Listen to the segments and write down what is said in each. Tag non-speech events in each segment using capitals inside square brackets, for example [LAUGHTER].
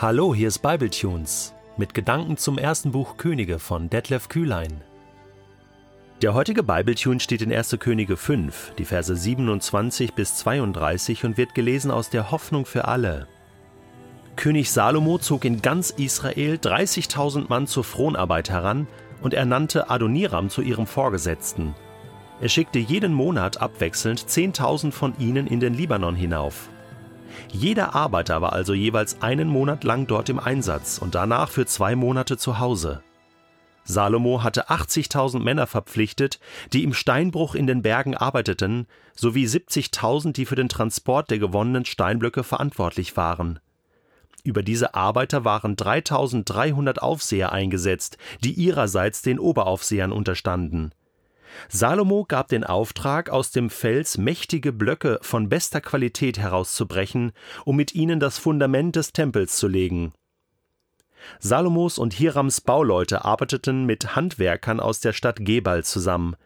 Hallo, hier ist Bibletunes mit Gedanken zum ersten Buch Könige von Detlef Kühlein. Der heutige Bibletune steht in 1. Könige 5, die Verse 27 bis 32 und wird gelesen aus der Hoffnung für alle. König Salomo zog in ganz Israel 30.000 Mann zur Fronarbeit heran und ernannte Adoniram zu ihrem Vorgesetzten. Er schickte jeden Monat abwechselnd 10.000 von ihnen in den Libanon hinauf. Jeder Arbeiter war also jeweils einen Monat lang dort im Einsatz und danach für zwei Monate zu Hause. Salomo hatte 80.000 Männer verpflichtet, die im Steinbruch in den Bergen arbeiteten, sowie 70.000, die für den Transport der gewonnenen Steinblöcke verantwortlich waren. Über diese Arbeiter waren 3.300 Aufseher eingesetzt, die ihrerseits den Oberaufsehern unterstanden. Salomo gab den Auftrag, aus dem Fels mächtige Blöcke von bester Qualität herauszubrechen, um mit ihnen das Fundament des Tempels zu legen. Salomos und Hirams Bauleute arbeiteten mit Handwerkern aus der Stadt Gebal zusammen.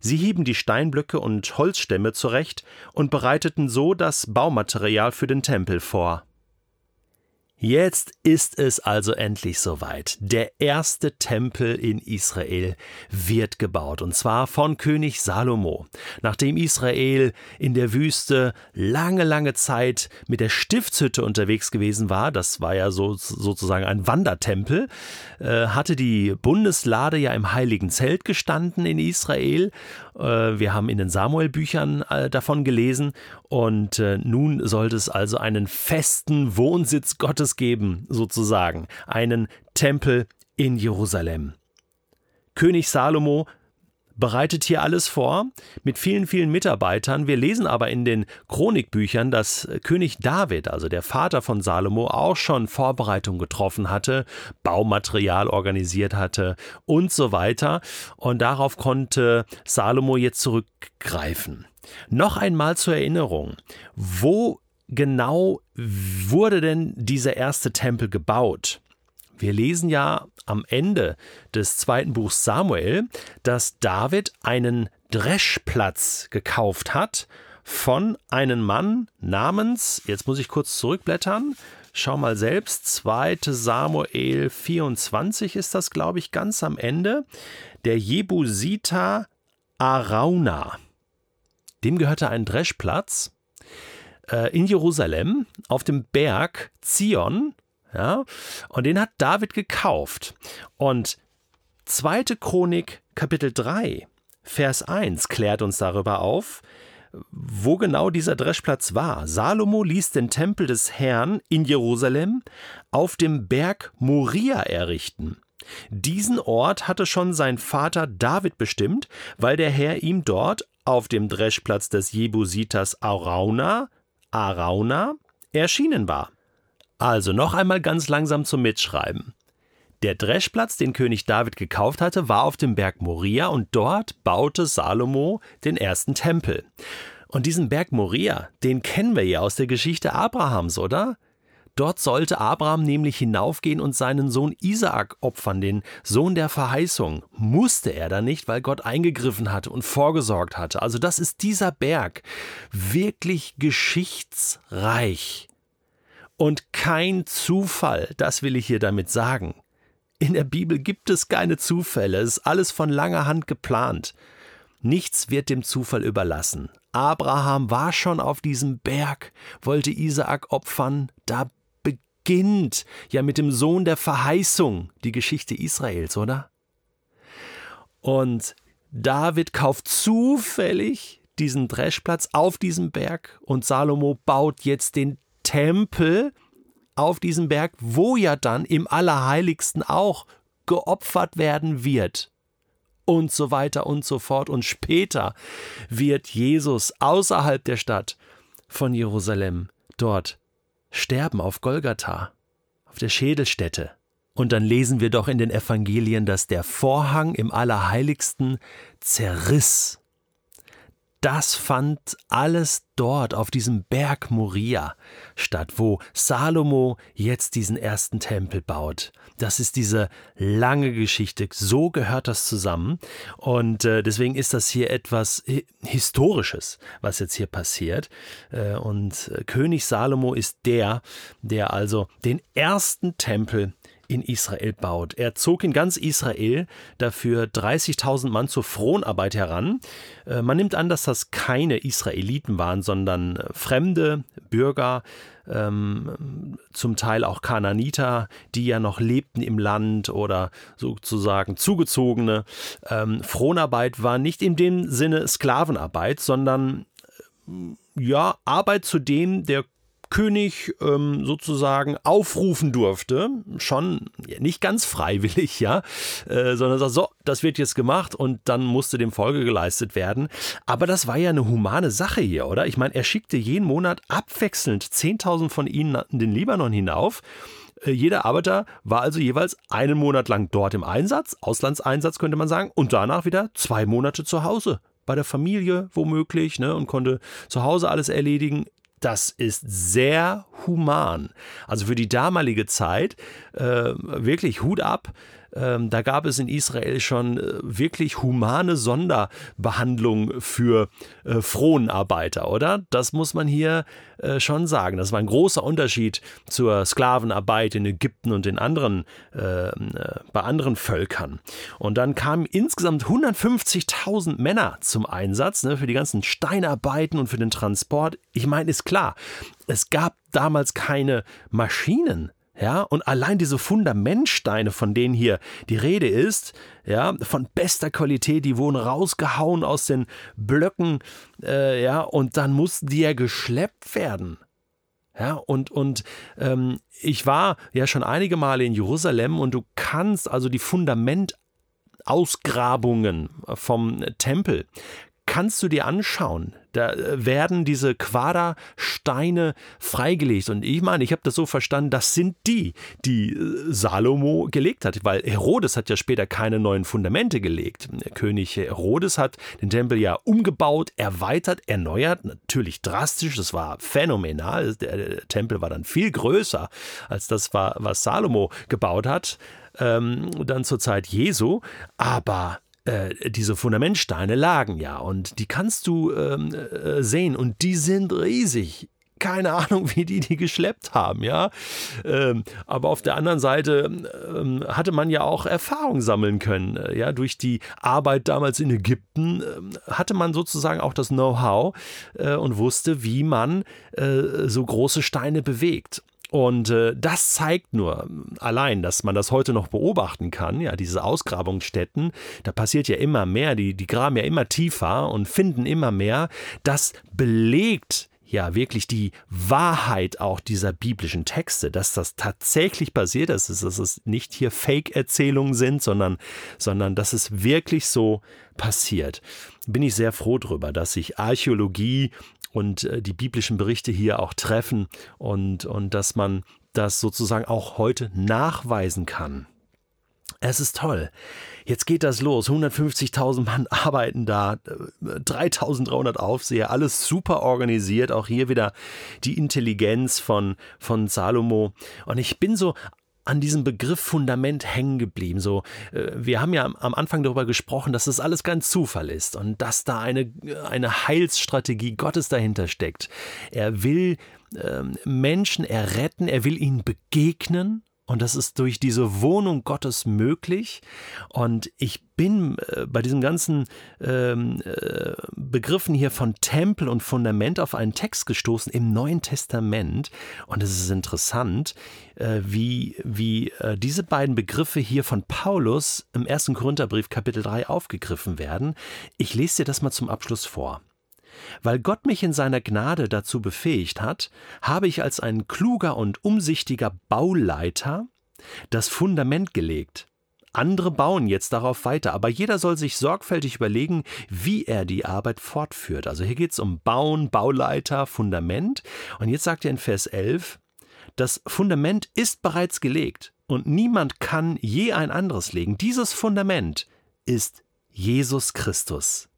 Sie hieben die Steinblöcke und Holzstämme zurecht und bereiteten so das Baumaterial für den Tempel vor. Jetzt ist es also endlich soweit. Der erste Tempel in Israel wird gebaut, und zwar von König Salomo. Nachdem Israel in der Wüste lange, lange Zeit mit der Stiftshütte unterwegs gewesen war, das war ja so, sozusagen ein Wandertempel, äh, hatte die Bundeslade ja im heiligen Zelt gestanden in Israel. Äh, wir haben in den Samuel-Büchern äh, davon gelesen, und äh, nun sollte es also einen festen Wohnsitz Gottes geben, sozusagen, einen Tempel in Jerusalem. König Salomo bereitet hier alles vor mit vielen, vielen Mitarbeitern. Wir lesen aber in den Chronikbüchern, dass König David, also der Vater von Salomo, auch schon Vorbereitungen getroffen hatte, Baumaterial organisiert hatte und so weiter. Und darauf konnte Salomo jetzt zurückgreifen. Noch einmal zur Erinnerung, wo genau wurde denn dieser erste Tempel gebaut? Wir lesen ja am Ende des zweiten Buchs Samuel, dass David einen Dreschplatz gekauft hat von einem Mann namens, jetzt muss ich kurz zurückblättern, schau mal selbst, 2. Samuel 24 ist das, glaube ich, ganz am Ende, der Jebusiter Arauna. Dem gehörte ein Dreschplatz äh, in Jerusalem auf dem Berg Zion. Ja, und den hat David gekauft. Und 2. Chronik Kapitel 3, Vers 1 klärt uns darüber auf, wo genau dieser Dreschplatz war. Salomo ließ den Tempel des Herrn in Jerusalem auf dem Berg Moria errichten. Diesen Ort hatte schon sein Vater David bestimmt, weil der Herr ihm dort auf dem Dreschplatz des Jebusiters Arauna Arauna erschienen war. Also noch einmal ganz langsam zum Mitschreiben. Der Dreschplatz, den König David gekauft hatte, war auf dem Berg Moria und dort baute Salomo den ersten Tempel. Und diesen Berg Moria, den kennen wir ja aus der Geschichte Abrahams, oder? Dort sollte Abraham nämlich hinaufgehen und seinen Sohn Isaak opfern, den Sohn der Verheißung. Musste er da nicht, weil Gott eingegriffen hatte und vorgesorgt hatte. Also das ist dieser Berg. Wirklich geschichtsreich. Und kein Zufall, das will ich hier damit sagen. In der Bibel gibt es keine Zufälle, es ist alles von langer Hand geplant. Nichts wird dem Zufall überlassen. Abraham war schon auf diesem Berg, wollte Isaak opfern, da beginnt ja mit dem Sohn der Verheißung die Geschichte Israels, oder? Und David kauft zufällig diesen Dreschplatz auf diesem Berg und Salomo baut jetzt den Tempel auf diesem Berg, wo ja dann im Allerheiligsten auch geopfert werden wird. Und so weiter und so fort. Und später wird Jesus außerhalb der Stadt von Jerusalem dort sterben auf Golgatha, auf der Schädelstätte. Und dann lesen wir doch in den Evangelien, dass der Vorhang im Allerheiligsten zerriss. Das fand alles dort auf diesem Berg Moria statt, wo Salomo jetzt diesen ersten Tempel baut. Das ist diese lange Geschichte. So gehört das zusammen. Und äh, deswegen ist das hier etwas Historisches, was jetzt hier passiert. Äh, und äh, König Salomo ist der, der also den ersten Tempel in Israel baut. Er zog in ganz Israel dafür 30.000 Mann zur Fronarbeit heran. Äh, man nimmt an, dass das keine Israeliten waren, sondern äh, fremde Bürger, ähm, zum Teil auch Kananiter, die ja noch lebten im Land oder sozusagen zugezogene. Ähm, Fronarbeit war nicht in dem Sinne Sklavenarbeit, sondern äh, ja, Arbeit, zu dem der König ähm, sozusagen aufrufen durfte, schon nicht ganz freiwillig, ja, äh, sondern sagt, so, das wird jetzt gemacht und dann musste dem Folge geleistet werden. Aber das war ja eine humane Sache hier, oder? Ich meine, er schickte jeden Monat abwechselnd 10.000 von ihnen in den Libanon hinauf. Äh, jeder Arbeiter war also jeweils einen Monat lang dort im Einsatz, Auslandseinsatz könnte man sagen, und danach wieder zwei Monate zu Hause bei der Familie womöglich ne, und konnte zu Hause alles erledigen das ist sehr human. Also für die damalige Zeit äh, wirklich Hut ab. Ähm, da gab es in Israel schon äh, wirklich humane Sonderbehandlung für äh, Fronenarbeiter, oder? Das muss man hier äh, schon sagen. Das war ein großer Unterschied zur Sklavenarbeit in Ägypten und in anderen, äh, äh, bei anderen Völkern. Und dann kamen insgesamt 150.000 Männer zum Einsatz ne, für die ganzen Steinarbeiten und für den Transport. Ich meine, ist klar, es gab damals keine Maschinen ja, und allein diese Fundamentsteine, von denen hier die Rede ist, ja, von bester Qualität, die wurden rausgehauen aus den Blöcken, äh, ja, und dann mussten die ja geschleppt werden. Ja, und, und ähm, ich war ja schon einige Male in Jerusalem und du kannst also die Fundamentausgrabungen vom Tempel kannst du dir anschauen. Da äh, werden diese Quadersteine freigelegt. Und ich meine, ich habe das so verstanden, das sind die, die äh, Salomo gelegt hat. Weil Herodes hat ja später keine neuen Fundamente gelegt. Der König Herodes hat den Tempel ja umgebaut, erweitert, erneuert. Natürlich drastisch, das war phänomenal. Der, Tempel war dann viel größer als das, was Salomo gebaut hat. Ähm, dann zur Zeit Jesu. Aber äh, diese Fundamentsteine lagen ja und die kannst du ähm, äh, sehen und die sind riesig keine Ahnung, wie die die geschleppt haben, ja. Ähm, aber auf der anderen Seite ähm, hatte man ja auch Erfahrung sammeln können, äh, ja. Durch die Arbeit damals in Ägypten äh, hatte man sozusagen auch das Know-how äh, und wusste, wie man äh, so große Steine bewegt. Und äh, das zeigt nur allein, dass man das heute noch beobachten kann, ja, diese Ausgrabungsstätten, da passiert ja immer mehr, die, die graben ja immer tiefer und finden immer mehr. Das belegt ja wirklich die Wahrheit auch dieser biblischen Texte, dass das tatsächlich passiert ist, dass es nicht hier Fake-Erzählungen sind, sondern, sondern dass es wirklich so passiert. Bin ich sehr froh darüber, dass sich Archäologie und äh, die biblischen Berichte hier auch treffen und, und dass man das sozusagen auch heute nachweisen kann. Es ist toll. Jetzt geht das los. 150.000 Mann [LAUGHS] arbeiten da, 3.300 Aufseher, alles super organisiert. Auch hier wieder die Intelligenz von, von Salomo. Und ich bin so an diesem Begriff Fundament hängen geblieben. So, äh, wir haben ja am Anfang darüber gesprochen, dass das alles kein Zufall ist und dass da eine, eine Heilsstrategie Gottes dahinter steckt. Er will ähm, Menschen erretten, er will ihnen begegnen und das ist durch diese Wohnung Gottes möglich. Und ich bin äh, bei diesen ganzen ähm, äh, Begriffen hier von Tempel und Fundament auf einen Text gestoßen im Neuen Testament. Und es ist interessant, äh, wie, wie äh, diese beiden Begriffe hier von Paulus im 1. Korintherbrief Kapitel 3 aufgegriffen werden. Ich lese dir das mal zum Abschluss vor. Weil Gott mich in seiner Gnade dazu befähigt hat, habe ich als ein kluger und umsichtiger Bauleiter das Fundament gelegt. Andere bauen jetzt darauf weiter, aber jeder soll sich sorgfältig überlegen, wie er die Arbeit fortführt. Also hier geht es um Bauen, Bauleiter, Fundament. Und jetzt sagt er in Vers 11, das Fundament ist bereits gelegt und niemand kann je ein anderes legen. Dieses Fundament ist Jesus Christus.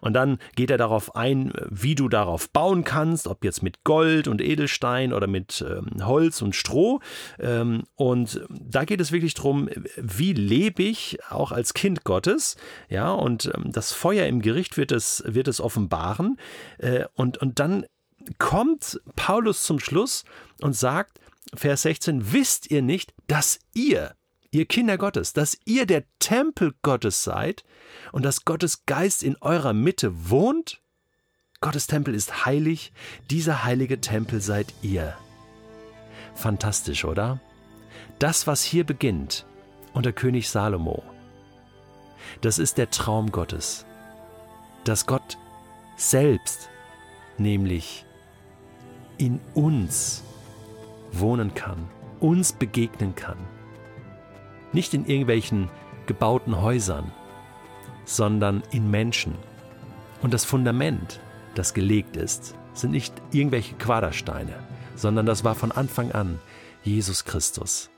Und dann geht er darauf ein, wie du darauf bauen kannst, ob jetzt mit Gold und Edelstein oder mit ähm, Holz und Stroh. Ähm, und da geht es wirklich darum, wie lebe ich auch als Kind Gottes. Ja, und ähm, das Feuer im Gericht wird es, wird es offenbaren. Äh, und, und dann kommt Paulus zum Schluss und sagt, Vers 16, wisst ihr nicht, dass ihr, ihr Kinder Gottes, dass ihr der Tempel Gottes seid und dass Gottes Geist in eurer Mitte wohnt? Gottes Tempel ist heilig, dieser heilige Tempel seid ihr. Fantastisch, oder? Das, was hier beginnt unter König Salomo, das ist der Traum Gottes, dass Gott selbst, nämlich in uns wohnen kann, uns begegnen kann. Nicht in irgendwelchen gebauten Häusern, sondern in Menschen. Und das Fundament, das gelegt ist, sind nicht irgendwelche Quadersteine, sondern das war von Anfang an Jesus Christus.